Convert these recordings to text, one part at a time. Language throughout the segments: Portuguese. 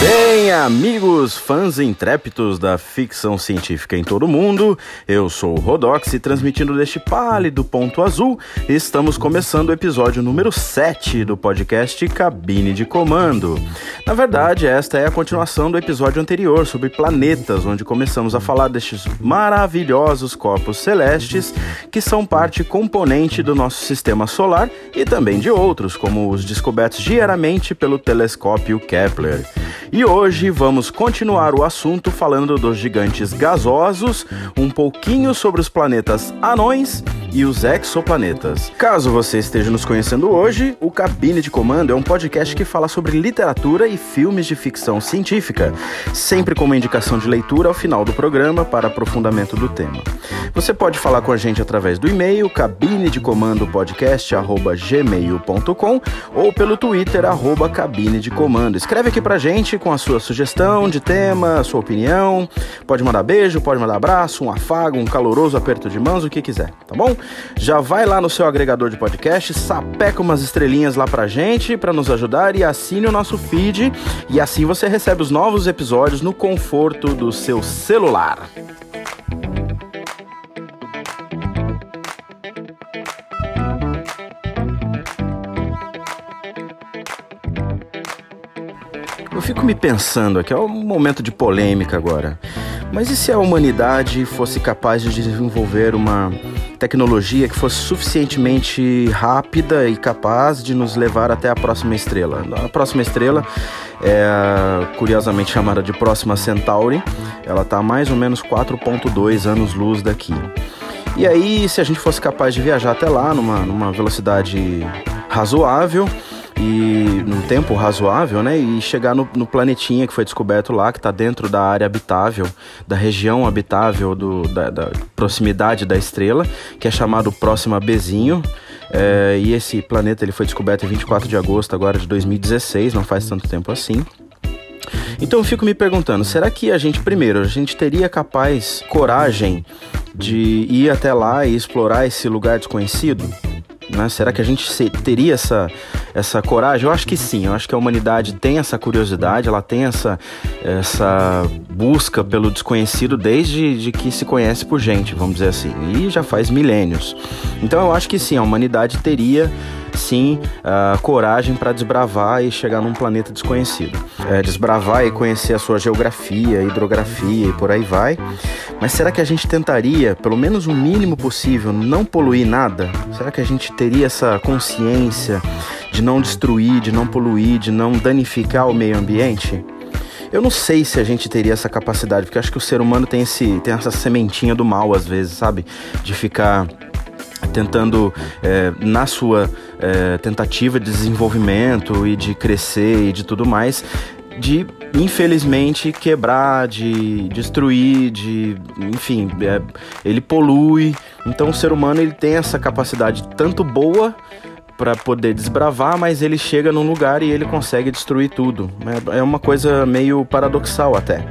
Bem, amigos, fãs intrépidos da ficção científica em todo o mundo, eu sou o Rodox e transmitindo deste pálido ponto azul, estamos começando o episódio número 7 do podcast Cabine de Comando. Na verdade, esta é a continuação do episódio anterior sobre planetas, onde começamos a falar destes maravilhosos corpos celestes que são parte componente do nosso sistema solar e também de outros, como os descobertos diariamente pelo telescópio Kepler. E hoje vamos continuar o assunto falando dos gigantes gasosos, um pouquinho sobre os planetas anões e os exoplanetas. Caso você esteja nos conhecendo hoje, o Cabine de Comando é um podcast que fala sobre literatura e filmes de ficção científica, sempre com uma indicação de leitura ao final do programa para aprofundamento do tema. Você pode falar com a gente através do e-mail cabinedecomandopodcast@gmail.com ou pelo Twitter arroba. Escreve aqui pra gente com a sua sugestão de tema, a sua opinião. Pode mandar beijo, pode mandar abraço, um afago, um caloroso aperto de mãos, o que quiser, tá bom? Já vai lá no seu agregador de podcast, sapeca umas estrelinhas lá pra gente para nos ajudar e assine o nosso feed e assim você recebe os novos episódios no conforto do seu celular. Eu fico me pensando aqui, é um momento de polêmica agora. Mas e se a humanidade fosse capaz de desenvolver uma tecnologia que fosse suficientemente rápida e capaz de nos levar até a próxima estrela? A próxima estrela é curiosamente chamada de Próxima Centauri. Ela está a mais ou menos 4.2 anos-luz daqui. E aí, se a gente fosse capaz de viajar até lá numa, numa velocidade razoável, e num tempo razoável, né? E chegar no, no planetinha que foi descoberto lá, que está dentro da área habitável, da região habitável, do, da, da proximidade da estrela, que é chamado Próxima Bezinho. É, e esse planeta ele foi descoberto em 24 de agosto agora de 2016, não faz tanto tempo assim. Então eu fico me perguntando, será que a gente, primeiro, a gente teria capaz, coragem de ir até lá e explorar esse lugar desconhecido? Né? Será que a gente teria essa, essa coragem? Eu acho que sim, eu acho que a humanidade tem essa curiosidade, ela tem essa, essa busca pelo desconhecido desde de que se conhece por gente, vamos dizer assim, e já faz milênios. Então eu acho que sim, a humanidade teria sim a coragem para desbravar e chegar num planeta desconhecido. É, desbravar e conhecer a sua geografia, hidrografia e por aí vai. Mas será que a gente tentaria, pelo menos o mínimo possível, não poluir nada? Será que a gente teria essa consciência de não destruir, de não poluir, de não danificar o meio ambiente? Eu não sei se a gente teria essa capacidade, porque acho que o ser humano tem, esse, tem essa sementinha do mal às vezes, sabe? De ficar tentando, é, na sua é, tentativa de desenvolvimento e de crescer e de tudo mais, de infelizmente quebrar, de destruir, de enfim, é, ele polui. Então o ser humano ele tem essa capacidade tanto boa para poder desbravar, mas ele chega num lugar e ele consegue destruir tudo. É, é uma coisa meio paradoxal até.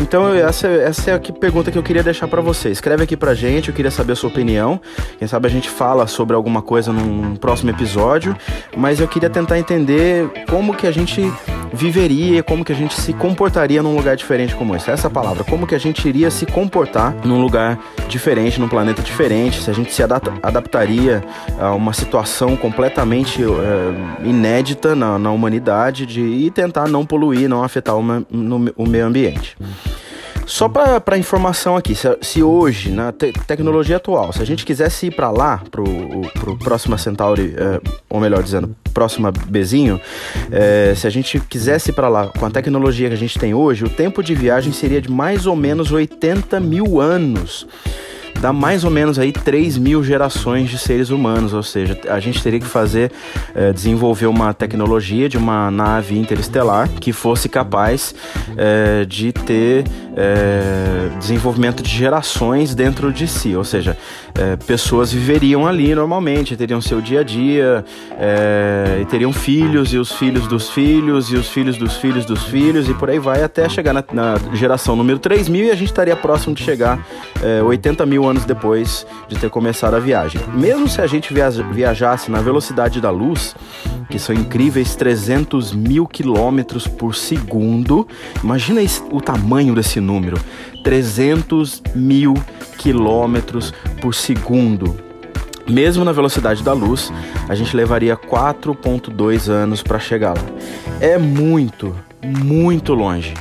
Então, essa, essa é a pergunta que eu queria deixar para você. Escreve aqui pra gente, eu queria saber a sua opinião. Quem sabe a gente fala sobre alguma coisa num próximo episódio, mas eu queria tentar entender como que a gente viveria, como que a gente se comportaria num lugar diferente como esse. Essa palavra, como que a gente iria se comportar num lugar diferente, num planeta diferente, se a gente se adaptaria a uma situação completamente é, inédita na, na, humanidade de, e tentar não poluir, não afetar o, no, o meio ambiente. Só para informação aqui, se, se hoje, na te tecnologia atual, se a gente quisesse ir para lá, pro, pro Próxima Centauri, é, ou melhor dizendo, Próxima Bezinho, é, se a gente quisesse ir para lá com a tecnologia que a gente tem hoje, o tempo de viagem seria de mais ou menos 80 mil anos dá mais ou menos aí 3 mil gerações de seres humanos, ou seja, a gente teria que fazer, é, desenvolver uma tecnologia de uma nave interestelar que fosse capaz é, de ter é, desenvolvimento de gerações dentro de si, ou seja, pessoas viveriam ali normalmente, teriam seu dia a dia, e teriam filhos e os filhos dos filhos e os filhos dos filhos dos filhos e por aí vai até chegar na, na geração número 3000 e a gente estaria próximo de chegar é, 80 mil anos depois de ter começado a viagem. Mesmo se a gente viajasse na velocidade da luz, que são incríveis 300 mil quilômetros por segundo, imagina o tamanho desse número: 300 mil quilômetros por segundo. Mesmo na velocidade da luz, a gente levaria 4,2 anos para chegar lá. É muito, muito longe.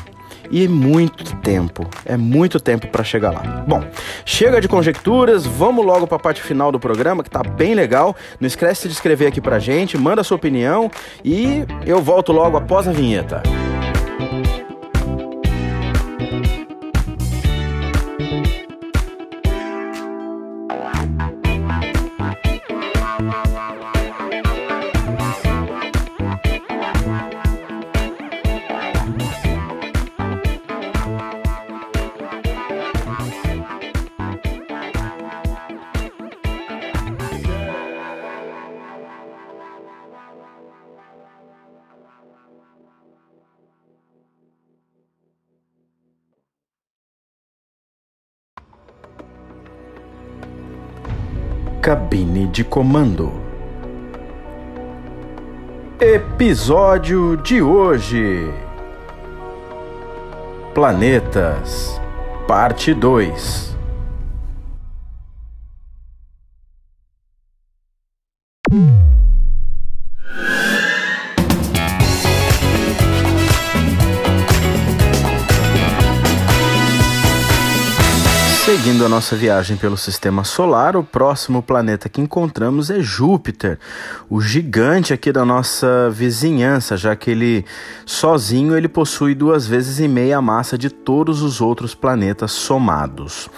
E muito tempo, é muito tempo para chegar lá. Bom, chega de conjecturas, vamos logo para a parte final do programa que tá bem legal. Não esquece de escrever aqui pra gente, manda sua opinião e eu volto logo após a vinheta. Cabine de comando. Episódio de hoje: Planetas, Parte 2. Seguindo a nossa viagem pelo sistema solar, o próximo planeta que encontramos é Júpiter, o gigante aqui da nossa vizinhança, já que ele sozinho ele possui duas vezes e meia a massa de todos os outros planetas somados.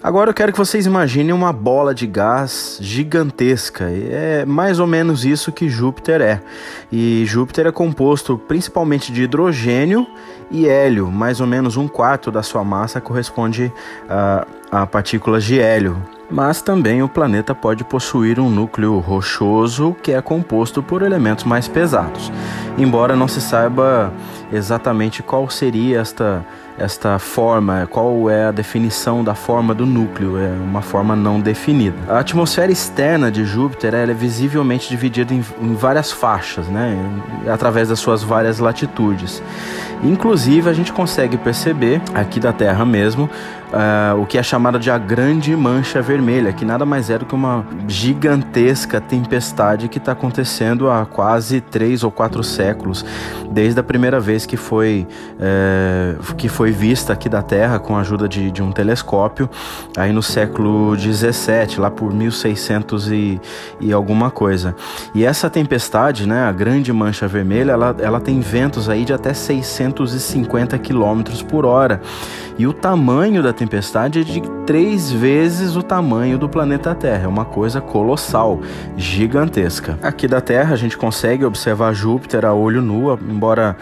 Agora eu quero que vocês imaginem uma bola de gás gigantesca. É mais ou menos isso que Júpiter é. E Júpiter é composto principalmente de hidrogênio e hélio. Mais ou menos um quarto da sua massa corresponde a, a partículas de hélio. Mas também o planeta pode possuir um núcleo rochoso que é composto por elementos mais pesados. Embora não se saiba exatamente qual seria esta esta forma, qual é a definição da forma do núcleo, é uma forma não definida. A atmosfera externa de Júpiter é visivelmente dividida em, em várias faixas, né, através das suas várias latitudes. Inclusive, a gente consegue perceber aqui da Terra mesmo uh, o que é chamado de a Grande Mancha Vermelha, que nada mais é do que uma gigantesca tempestade que está acontecendo há quase três ou quatro séculos, desde a primeira vez que foi, uh, que foi vista aqui da Terra com a ajuda de, de um telescópio, aí no século 17, lá por 1600 e, e alguma coisa. E essa tempestade, né, a Grande Mancha Vermelha, ela, ela tem ventos aí de até 650 km por hora. E o tamanho da tempestade é de três vezes o tamanho do planeta Terra. É uma coisa colossal, gigantesca. Aqui da Terra a gente consegue observar Júpiter a olho nu, embora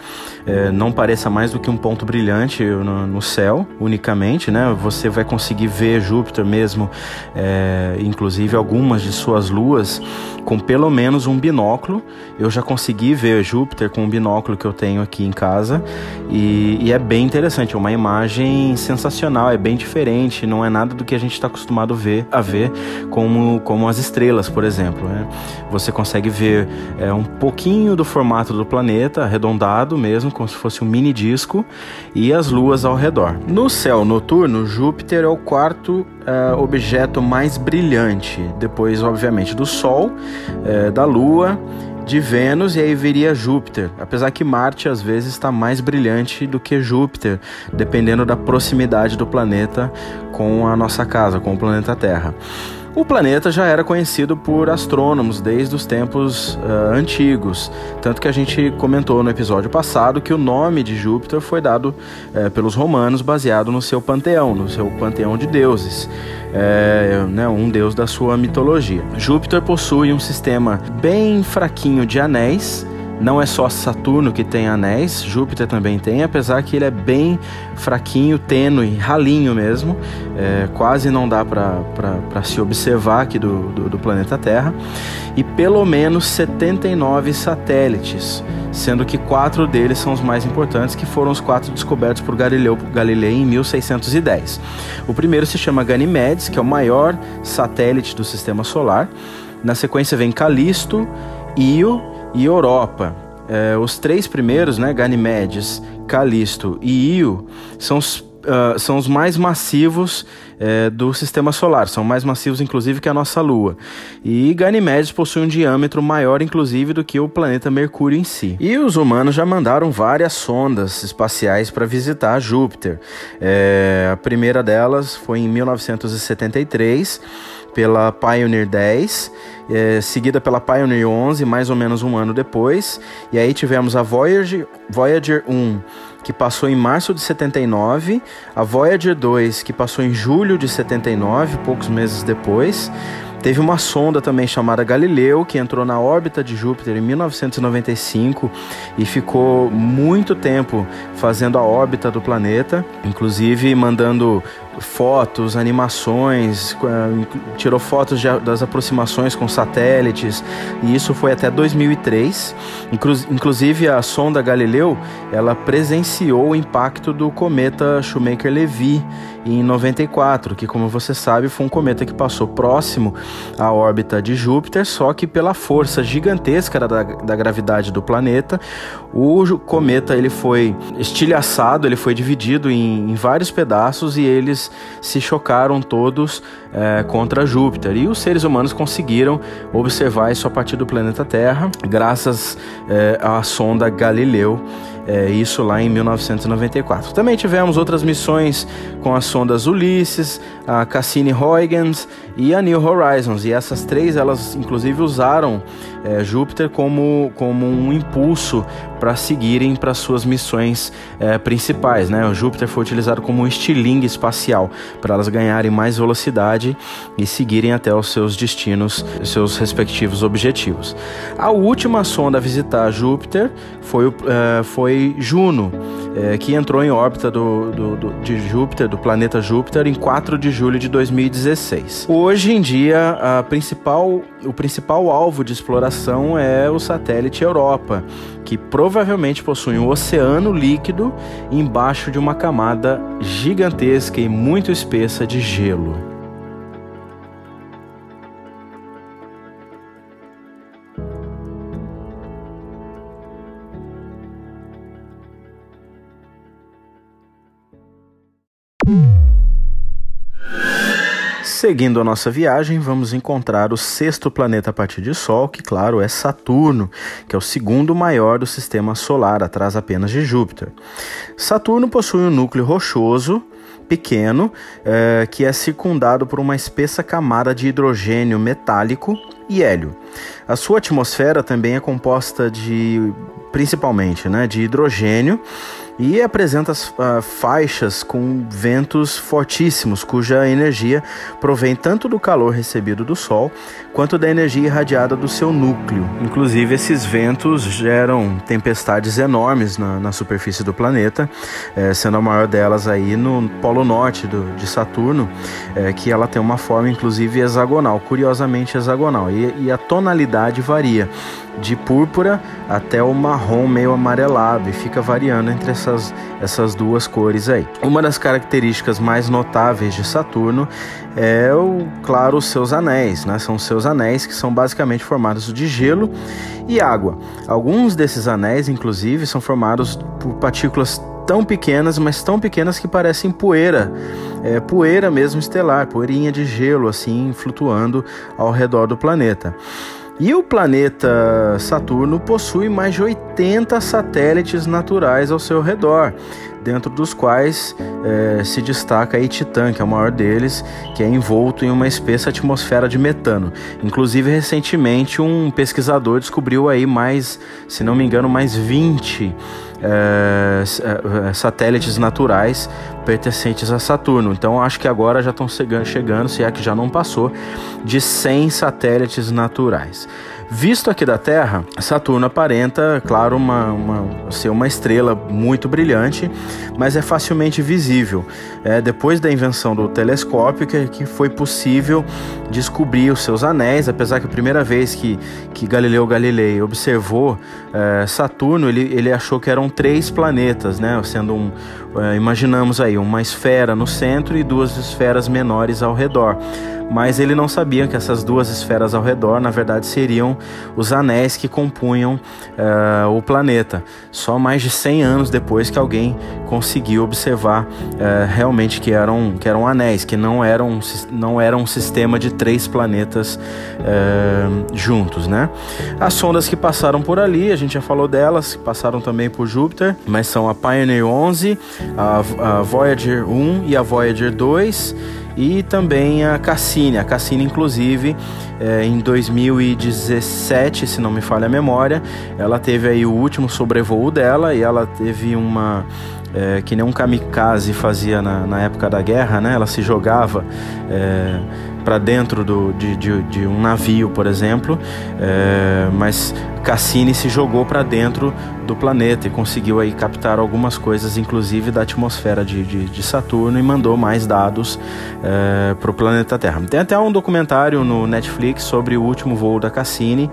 é, não pareça mais do que um ponto brilhante no, no, céu, unicamente, né? Você vai conseguir ver Júpiter mesmo, é, inclusive algumas de suas luas, com pelo menos um binóculo. Eu já consegui ver Júpiter com um binóculo que eu tenho aqui em casa e, e é bem interessante, é uma imagem sensacional, é bem diferente, não é nada do que a gente está acostumado ver, a ver como, como as estrelas, por exemplo. Né? Você consegue ver é, um pouquinho do formato do planeta, arredondado mesmo, como se fosse um mini disco, e as luas ao redor. No céu noturno, Júpiter é o quarto é, objeto mais brilhante, depois, obviamente, do Sol, é, da Lua de Vênus e aí viria Júpiter, apesar que Marte às vezes está mais brilhante do que Júpiter, dependendo da proximidade do planeta com a nossa casa, com o planeta Terra. O planeta já era conhecido por astrônomos desde os tempos uh, antigos, tanto que a gente comentou no episódio passado que o nome de Júpiter foi dado uh, pelos romanos baseado no seu panteão, no seu panteão de deuses, uh, né, um deus da sua mitologia. Júpiter possui um sistema bem fraquinho de anéis não é só Saturno que tem anéis, Júpiter também tem, apesar que ele é bem fraquinho, tênue, ralinho mesmo, é, quase não dá para se observar aqui do, do, do, planeta Terra, e pelo menos 79 satélites, sendo que quatro deles são os mais importantes, que foram os quatro descobertos por Galileu Galilei em 1610. O primeiro se chama Ganymedes, que é o maior satélite do Sistema Solar. Na sequência vem Calisto, Io e Europa. É, os três primeiros, né, Ganymedes, Calisto e Io, são os, uh, são os mais massivos é, do sistema solar, são mais massivos inclusive que a nossa Lua. E Ganymedes possui um diâmetro maior inclusive do que o planeta Mercúrio em si. E os humanos já mandaram várias sondas espaciais para visitar Júpiter. É, a primeira delas foi em 1973 pela Pioneer 10 é, seguida pela Pioneer 11, mais ou menos um ano depois. E aí tivemos a Voyager, Voyager 1, que passou em março de 79, a Voyager 2, que passou em julho de 79, poucos meses depois. Teve uma sonda também chamada Galileu, que entrou na órbita de Júpiter em 1995 e ficou muito tempo fazendo a órbita do planeta, inclusive mandando fotos, animações, tirou fotos de, das aproximações com satélites, e isso foi até 2003. Inclusive a sonda Galileu, ela presenciou o impacto do cometa Shoemaker-Levy em 94, que como você sabe foi um cometa que passou próximo à órbita de Júpiter, só que pela força gigantesca da, da gravidade do planeta, o cometa ele foi estilhaçado, ele foi dividido em, em vários pedaços e eles se chocaram todos é, contra Júpiter. E os seres humanos conseguiram observar isso a partir do planeta Terra, graças é, à sonda Galileu. É, isso lá em 1994. Também tivemos outras missões com as sondas Ulisses, a Cassini-Huygens e a New Horizons. E essas três, elas inclusive usaram é, Júpiter como, como um impulso para seguirem para suas missões é, principais. Né? O Júpiter foi utilizado como um estilingue espacial para elas ganharem mais velocidade e seguirem até os seus destinos, seus respectivos objetivos. A última sonda a visitar Júpiter foi, é, foi Juno, é, que entrou em órbita do, do, do, de Júpiter, do planeta Júpiter, em 4 de julho de 2016. Hoje em dia, principal, o principal alvo de exploração é o satélite Europa, que provavelmente possui um oceano líquido embaixo de uma camada gigantesca e muito espessa de gelo. Seguindo a nossa viagem, vamos encontrar o sexto planeta a partir de Sol, que, claro, é Saturno, que é o segundo maior do sistema solar, atrás apenas de Júpiter. Saturno possui um núcleo rochoso pequeno é, que é circundado por uma espessa camada de hidrogênio metálico e hélio. A sua atmosfera também é composta de, principalmente, né, de hidrogênio e apresenta uh, faixas com ventos fortíssimos, cuja energia provém tanto do calor recebido do Sol quanto da energia irradiada do seu núcleo. Inclusive, esses ventos geram tempestades enormes na, na superfície do planeta, eh, sendo a maior delas aí no Polo Norte do, de Saturno, eh, que ela tem uma forma inclusive hexagonal, curiosamente hexagonal, e, e a tonalidade varia de púrpura até o marrom meio amarelado e fica variando entre essas, essas duas cores aí. Uma das características mais notáveis de Saturno é, o, claro, os seus anéis, né? São seus anéis que são basicamente formados de gelo e água. Alguns desses anéis, inclusive, são formados por partículas tão pequenas, mas tão pequenas que parecem poeira, é, poeira mesmo estelar, poeirinha de gelo assim flutuando ao redor do planeta. E o planeta Saturno possui mais de 80 satélites naturais ao seu redor, dentro dos quais é, se destaca aí Titã, que é o maior deles, que é envolto em uma espessa atmosfera de metano. Inclusive, recentemente, um pesquisador descobriu aí mais, se não me engano, mais 20 é, é, satélites naturais pertencentes a Saturno. Então acho que agora já estão chegando, se é que já não passou, de 100 satélites naturais. Visto aqui da Terra, Saturno aparenta, claro, uma, uma, ser uma estrela muito brilhante, mas é facilmente visível. É, depois da invenção do telescópio, que, que foi possível descobrir os seus anéis, apesar que a primeira vez que, que Galileu Galilei observou é, Saturno, ele, ele achou que eram três planetas, né? sendo um, é, imaginamos aí, uma esfera no centro e duas esferas menores ao redor mas ele não sabia que essas duas esferas ao redor, na verdade, seriam os anéis que compunham uh, o planeta. Só mais de 100 anos depois que alguém conseguiu observar uh, realmente que eram, que eram anéis, que não eram, não eram um sistema de três planetas uh, juntos, né? As sondas que passaram por ali, a gente já falou delas, passaram também por Júpiter, mas são a Pioneer 11, a, a Voyager 1 e a Voyager 2 e também a Cassini. A Cassini, inclusive, é, em 2017, se não me falha a memória, ela teve aí o último sobrevoo dela e ela teve uma é, que nem um kamikaze fazia na, na, época da guerra, né? Ela se jogava é, para dentro do, de, de, de, um navio, por exemplo, é, mas Cassini se jogou para dentro do planeta e conseguiu aí captar algumas coisas, inclusive da atmosfera de, de, de Saturno, e mandou mais dados é, para o planeta Terra. Tem até um documentário no Netflix sobre o último voo da Cassini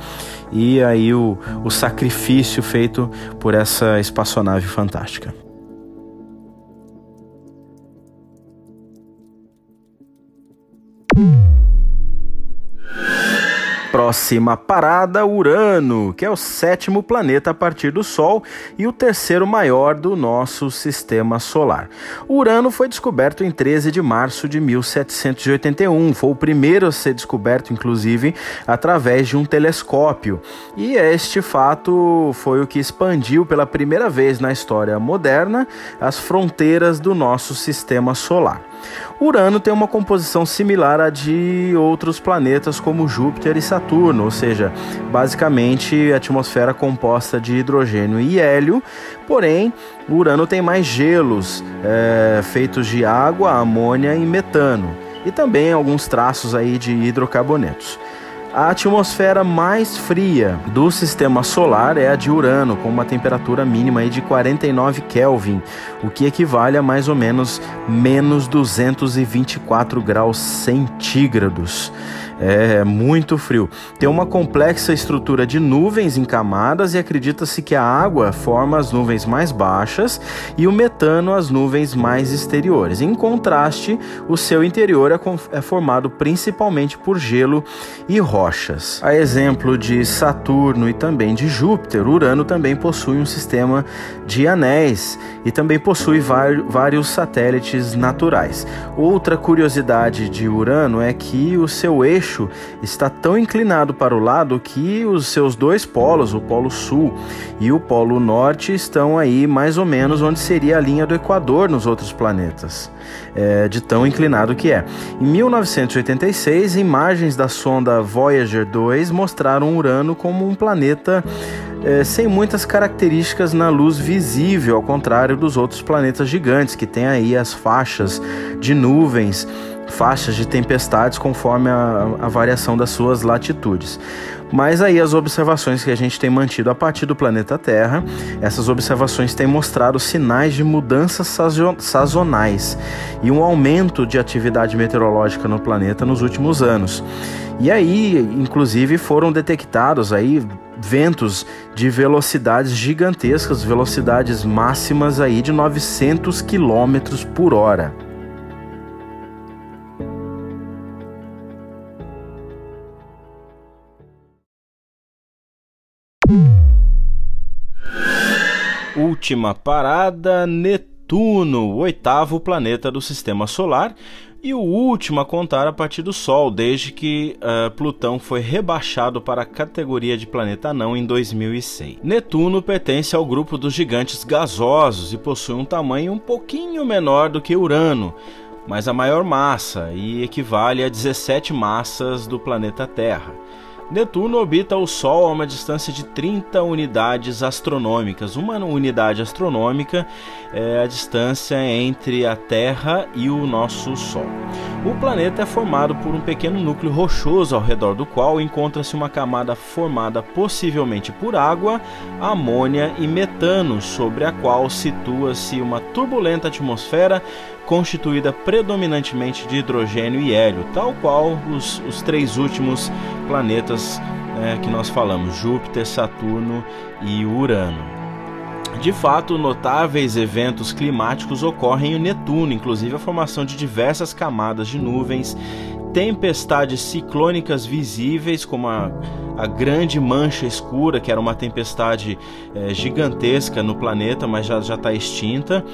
e aí o, o sacrifício feito por essa espaçonave fantástica. Próxima parada, Urano, que é o sétimo planeta a partir do Sol e o terceiro maior do nosso sistema solar. Urano foi descoberto em 13 de março de 1781. Foi o primeiro a ser descoberto, inclusive, através de um telescópio. E este fato foi o que expandiu pela primeira vez na história moderna as fronteiras do nosso sistema solar. Urano tem uma composição similar à de outros planetas como Júpiter e Saturno, ou seja, basicamente atmosfera composta de hidrogênio e hélio, porém Urano tem mais gelos é, feitos de água, amônia e metano, e também alguns traços aí de hidrocarbonetos. A atmosfera mais fria do sistema solar é a de Urano, com uma temperatura mínima de 49 Kelvin, o que equivale a mais ou menos menos 224 graus centígrados. É muito frio. Tem uma complexa estrutura de nuvens em camadas e acredita-se que a água forma as nuvens mais baixas e o metano as nuvens mais exteriores. Em contraste, o seu interior é, é formado principalmente por gelo e rochas. A exemplo de Saturno e também de Júpiter, Urano também possui um sistema de anéis e também possui vários satélites naturais. Outra curiosidade de Urano é que o seu eixo eixo está tão inclinado para o lado que os seus dois polos, o polo sul e o polo norte, estão aí mais ou menos onde seria a linha do Equador nos outros planetas, é, de tão inclinado que é. Em 1986, imagens da sonda Voyager 2 mostraram Urano como um planeta é, sem muitas características na luz visível, ao contrário dos outros planetas gigantes que têm aí as faixas de nuvens faixas de tempestades conforme a, a, variação das suas latitudes. Mas aí as observações que a gente tem mantido a partir do planeta Terra, essas observações têm mostrado sinais de mudanças sazonais e um aumento de atividade meteorológica no planeta nos últimos anos. E aí, inclusive, foram detectados aí ventos de velocidades gigantescas, velocidades máximas aí de 900 km por hora. Última parada, Netuno, o oitavo planeta do sistema solar e o último a contar a partir do Sol, desde que uh, Plutão foi rebaixado para a categoria de planeta anão em 2006. Netuno pertence ao grupo dos gigantes gasosos e possui um tamanho um pouquinho menor do que Urano, mas a maior massa e equivale a 17 massas do planeta Terra. Netuno orbita o Sol a uma distância de 30 unidades astronômicas. Uma unidade astronômica é a distância entre a Terra e o nosso Sol. O planeta é formado por um pequeno núcleo rochoso ao redor do qual encontra-se uma camada formada possivelmente por água, amônia e metano, sobre a qual situa-se uma turbulenta atmosfera constituída predominantemente de hidrogênio e hélio, tal qual os, os três últimos planetas é, que nós falamos: Júpiter, Saturno e Urano. De fato, notáveis eventos climáticos ocorrem em Netuno, inclusive a formação de diversas camadas de nuvens, tempestades ciclônicas visíveis, como a, a Grande Mancha Escura, que era uma tempestade é, gigantesca no planeta, mas já está extinta,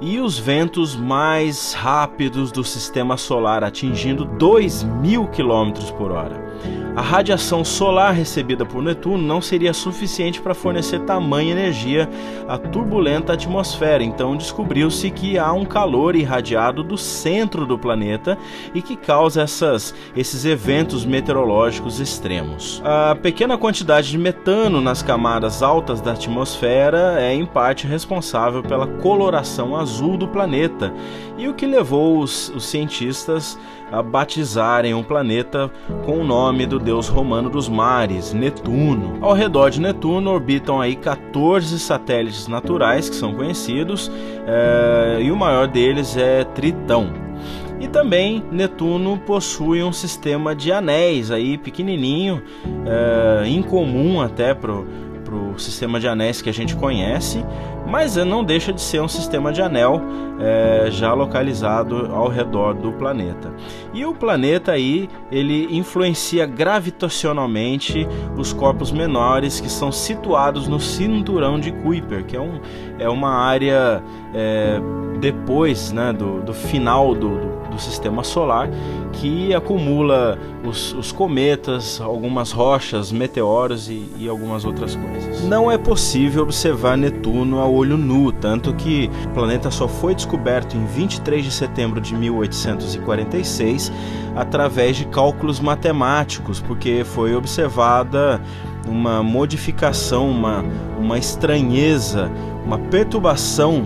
e os ventos mais rápidos do sistema solar, atingindo 2 mil quilômetros por hora. A radiação solar recebida por Netuno não seria suficiente para fornecer tamanha energia à turbulenta atmosfera, então descobriu-se que há um calor irradiado do centro do planeta e que causa essas, esses eventos meteorológicos extremos. A pequena quantidade de metano nas camadas altas da atmosfera é em parte responsável pela coloração azul do planeta e o que levou os, os cientistas a batizarem um planeta com o nome do deus romano dos mares, Netuno. Ao redor de Netuno orbitam aí 14 satélites naturais que são conhecidos é, e o maior deles é Tritão. E também Netuno possui um sistema de anéis aí pequenininho, é, incomum até para o sistema de anéis que a gente conhece, mas não deixa de ser um sistema de anel é, já localizado ao redor do planeta. E o planeta aí ele influencia gravitacionalmente os corpos menores que são situados no cinturão de Kuiper, que é, um, é uma área é, depois né, do, do final do, do do sistema solar que acumula os, os cometas, algumas rochas, meteoros e, e, algumas outras coisas. Não é possível observar Netuno a olho nu, tanto que o planeta só foi descoberto em 23 de setembro de 1846 através de cálculos matemáticos, porque foi observada uma modificação, uma, uma estranheza, uma perturbação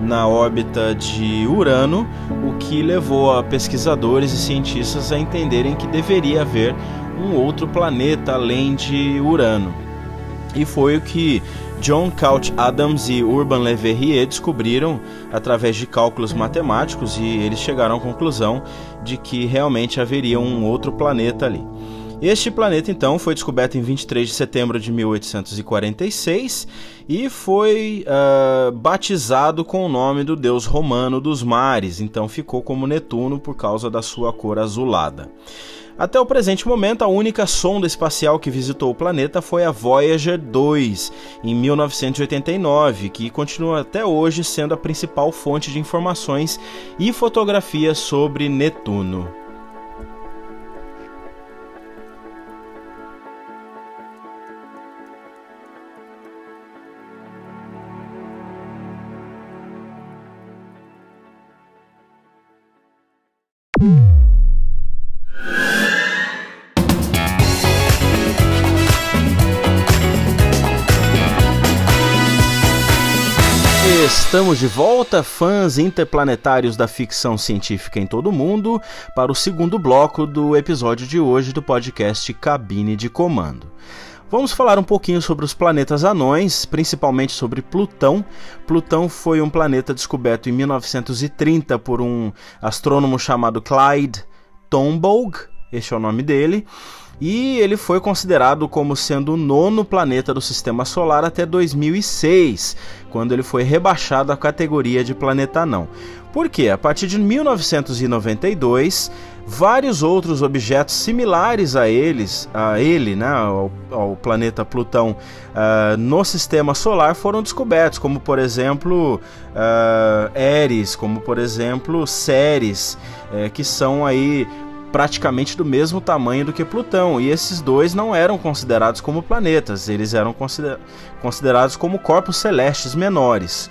na órbita de Urano, o que levou a pesquisadores e cientistas a entenderem que deveria haver um outro planeta além de Urano. E foi o que John Couch Adams e Urban Le Verrier descobriram através de cálculos matemáticos e eles chegaram à conclusão de que realmente haveria um outro planeta ali. Este planeta, então, foi descoberto em 23 de setembro de 1846 e foi uh, batizado com o nome do deus romano dos mares, então ficou como Netuno por causa da sua cor azulada. Até o presente momento, a única sonda espacial que visitou o planeta foi a Voyager 2, em 1989, que continua até hoje sendo a principal fonte de informações e fotografias sobre Netuno. Estamos de volta, fãs interplanetários da ficção científica em todo o mundo, para o segundo bloco do episódio de hoje do podcast Cabine de Comando. Vamos falar um pouquinho sobre os planetas anões, principalmente sobre Plutão. Plutão foi um planeta descoberto em 1930 por um astrônomo chamado Clyde Tombaugh, este é o nome dele. e ele foi considerado como sendo o nono planeta do sistema solar até 2006, quando ele foi rebaixado à categoria de planeta não. Por quê? A partir de 1992, vários outros objetos similares a eles, a ele, né, ao, ao planeta Plutão, uh, no sistema solar foram descobertos, como por exemplo uh, Eris, como por exemplo Ceres, uh, que são aí praticamente do mesmo tamanho do que Plutão, e esses dois não eram considerados como planetas, eles eram consider considerados como corpos celestes menores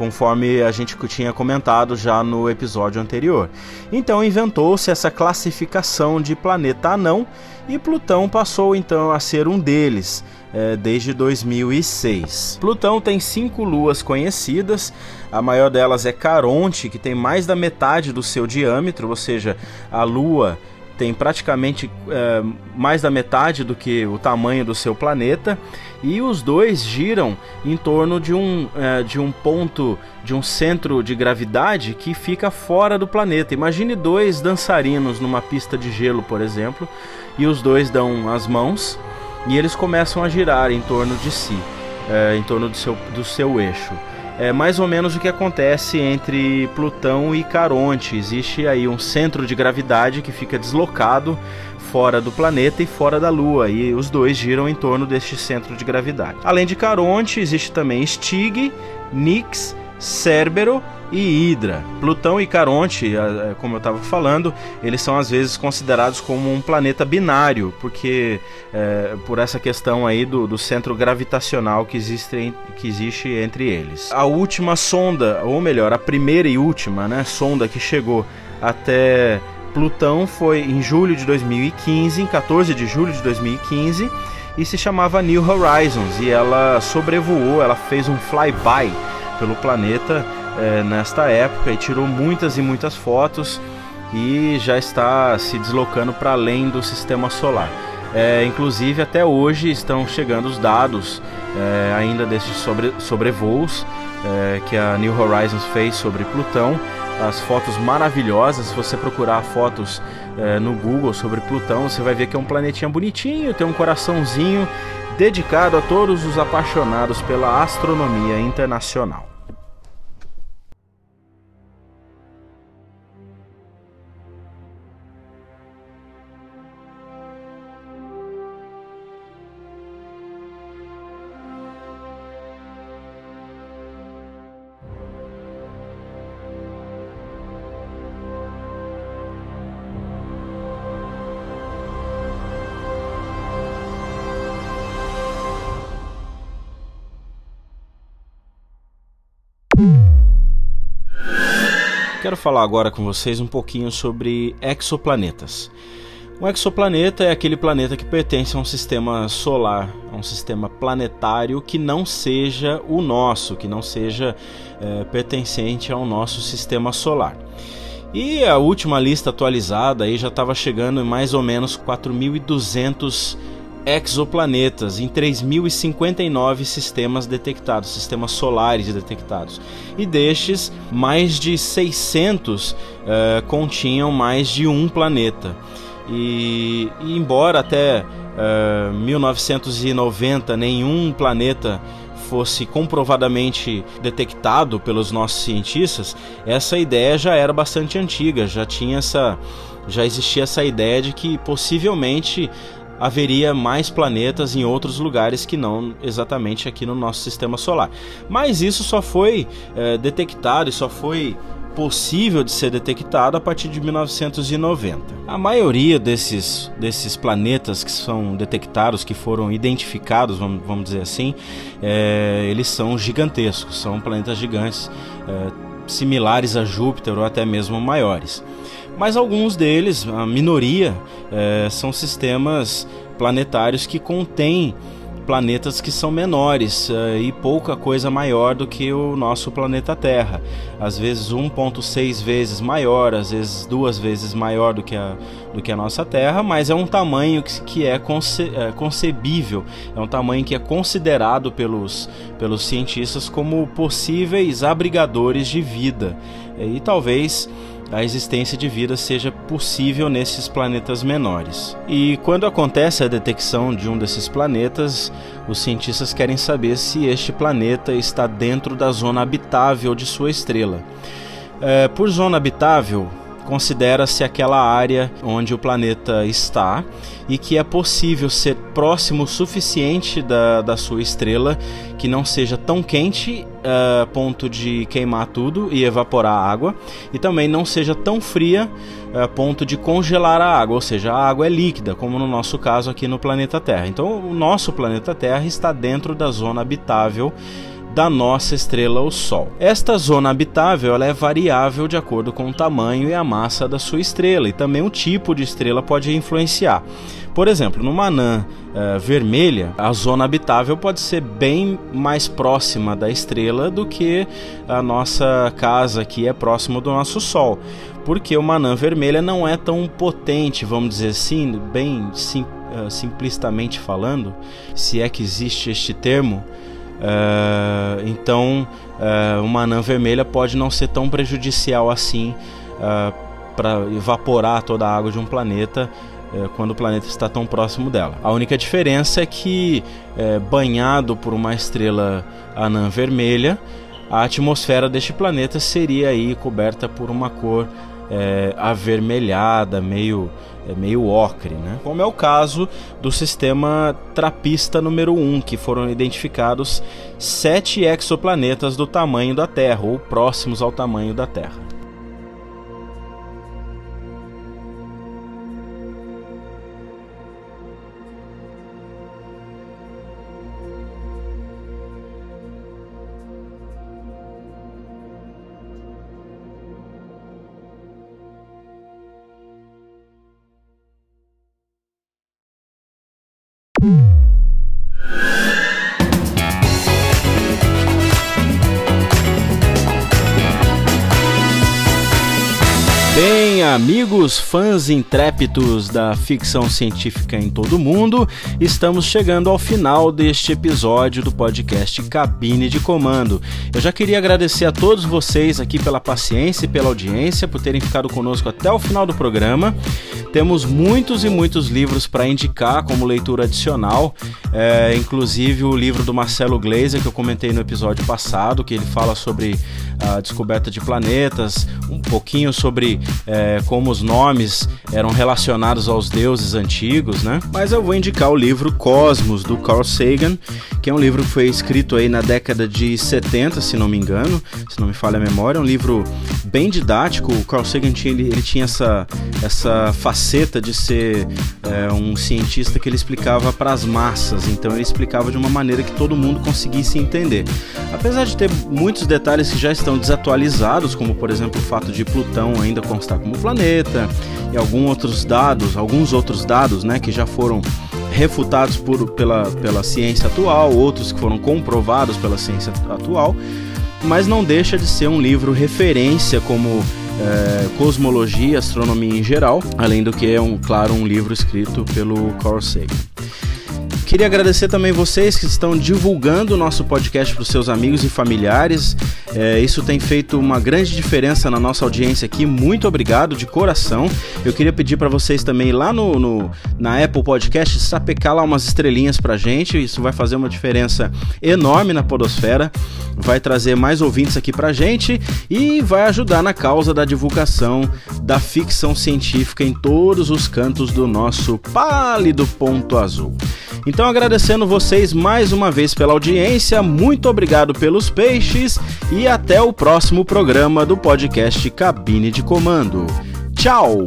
conforme a gente tinha comentado já no episódio anterior. Então inventou-se essa classificação de planeta anão e Plutão passou então a ser um deles é, desde 2006. Plutão tem cinco luas conhecidas, a maior delas é Caronte, que tem mais da metade do seu diâmetro, ou seja, a Lua tem praticamente é, mais da metade do que o tamanho do seu planeta e os dois giram em torno de um, é, de um ponto, de um centro de gravidade que fica fora do planeta. Imagine dois dançarinos numa pista de gelo, por exemplo, e os dois dão as mãos e eles começam a girar em torno de si, é, em torno do seu, do seu eixo é mais ou menos o que acontece entre Plutão e Caronte. Existe aí um centro de gravidade que fica deslocado fora do planeta e fora da Lua, e os dois giram em torno deste centro de gravidade. Além de Caronte, existe também Stig, Nix, Cérbero e Hidra. Plutão e Caronte, como eu estava falando, eles são às vezes considerados como um planeta binário, porque é, por essa questão aí do, do centro gravitacional que existe, que existe entre eles. A última sonda, ou melhor, a primeira e última né, sonda que chegou até Plutão foi em julho de 2015, em 14 de julho de 2015, e se chamava New Horizons, e ela sobrevoou, ela fez um flyby pelo planeta é, nesta época e tirou muitas e muitas fotos e já está se deslocando para além do sistema solar. É, inclusive até hoje estão chegando os dados é, ainda desses sobre, sobrevoos é, que a New Horizons fez sobre Plutão. As fotos maravilhosas, se você procurar fotos é, no Google sobre Plutão, você vai ver que é um planetinha bonitinho, tem um coraçãozinho dedicado a todos os apaixonados pela astronomia internacional. Falar agora com vocês um pouquinho sobre exoplanetas. Um exoplaneta é aquele planeta que pertence a um sistema solar, a um sistema planetário que não seja o nosso, que não seja é, pertencente ao nosso sistema solar. E a última lista atualizada aí já estava chegando em mais ou menos 4.200 exoplanetas em 3.059 sistemas detectados, sistemas solares detectados. E destes, mais de 600 uh, eh, continham mais de um planeta. E, e embora até uh, eh, 1990 nenhum planeta fosse comprovadamente detectado pelos nossos cientistas, essa ideia já era bastante antiga, já tinha essa já existia essa ideia de que possivelmente haveria mais planetas em outros lugares que não exatamente aqui no nosso sistema solar. Mas isso só foi é, detectado e só foi possível de ser detectado a partir de 1990. A maioria desses, desses planetas que são detectados, que foram identificados, vamos, vamos dizer assim, é, eles são gigantescos, são planetas gigantes, é, similares a Júpiter ou até mesmo maiores. Mas alguns deles, a minoria, é, são sistemas planetários que contêm planetas que são menores uh, e pouca coisa maior do que o nosso planeta Terra. Às vezes 1,6 vezes maior, às vezes duas vezes maior do que a, do que a nossa Terra, mas é um tamanho que, que é, conce, é concebível, é um tamanho que é considerado pelos, pelos cientistas como possíveis abrigadores de vida. E talvez a existência de vida seja possível nesses planetas menores. E quando acontece a detecção de um desses planetas, os cientistas querem saber se este planeta está dentro da zona habitável de sua estrela. É, por zona habitável, considera-se aquela área onde o planeta está e que é possível ser próximo o suficiente da, da sua estrela que não seja tão quente a uh, ponto de queimar tudo e evaporar a água e também não seja tão fria a uh, ponto de congelar a água, ou seja, a água é líquida, como no nosso caso aqui no planeta Terra. Então, o nosso planeta Terra está dentro da zona habitável da nossa estrela, o Sol. Esta zona habitável é variável de acordo com o tamanho e a massa da sua estrela, e também o tipo de estrela pode influenciar. Por exemplo, numa anã uh, vermelha, a zona habitável pode ser bem mais próxima da estrela do que a nossa casa que é próximo do nosso Sol, porque uma anã vermelha não é tão potente, vamos dizer assim, bem sim, uh, simplistamente falando, se é que existe este termo. Uh, então, uh, uma anã vermelha pode não ser tão prejudicial assim uh, para evaporar toda a água de um planeta quando o planeta está tão próximo dela. A única diferença é que, banhado por uma estrela anã vermelha, a atmosfera deste planeta seria aí coberta por uma cor avermelhada, meio meio ocre, né? Como é o caso do sistema trapista número 1, que foram identificados sete exoplanetas do tamanho da Terra ou próximos ao tamanho da Terra. Bem, amigos fãs intrépidos da ficção científica em todo o mundo, estamos chegando ao final deste episódio do podcast Cabine de Comando. Eu já queria agradecer a todos vocês aqui pela paciência e pela audiência, por terem ficado conosco até o final do programa. Temos muitos e muitos livros para indicar como leitura adicional, é, inclusive o livro do Marcelo Gleiser, que eu comentei no episódio passado, que ele fala sobre a descoberta de planetas, um pouquinho sobre é, como os nomes eram relacionados aos deuses antigos, né? Mas eu vou indicar o livro Cosmos, do Carl Sagan, que é um livro que foi escrito aí na década de 70, se não me engano, se não me falha a memória, é um livro bem didático. O Carl Sagan tinha, ele, ele tinha essa, essa faceta de ser é, um cientista que ele explicava para as massas, então ele explicava de uma maneira que todo mundo conseguisse entender. Apesar de ter muitos detalhes que já estão desatualizados, como por exemplo o fato de Plutão ainda constar como planeta e alguns outros dados, alguns outros dados, né, que já foram refutados por, pela, pela ciência atual, outros que foram comprovados pela ciência atual, mas não deixa de ser um livro referência como é, cosmologia, astronomia em geral, além do que é um, claro, um livro escrito pelo Carl Sagan. Queria agradecer também vocês que estão divulgando o nosso podcast para os seus amigos e familiares. É, isso tem feito uma grande diferença na nossa audiência aqui. Muito obrigado de coração. Eu queria pedir para vocês também lá no, no, na Apple Podcast sapecar lá umas estrelinhas para gente. Isso vai fazer uma diferença enorme na Podosfera. Vai trazer mais ouvintes aqui para gente e vai ajudar na causa da divulgação da ficção científica em todos os cantos do nosso pálido ponto azul. Então, agradecendo vocês mais uma vez pela audiência, muito obrigado pelos peixes e até o próximo programa do podcast Cabine de Comando. Tchau!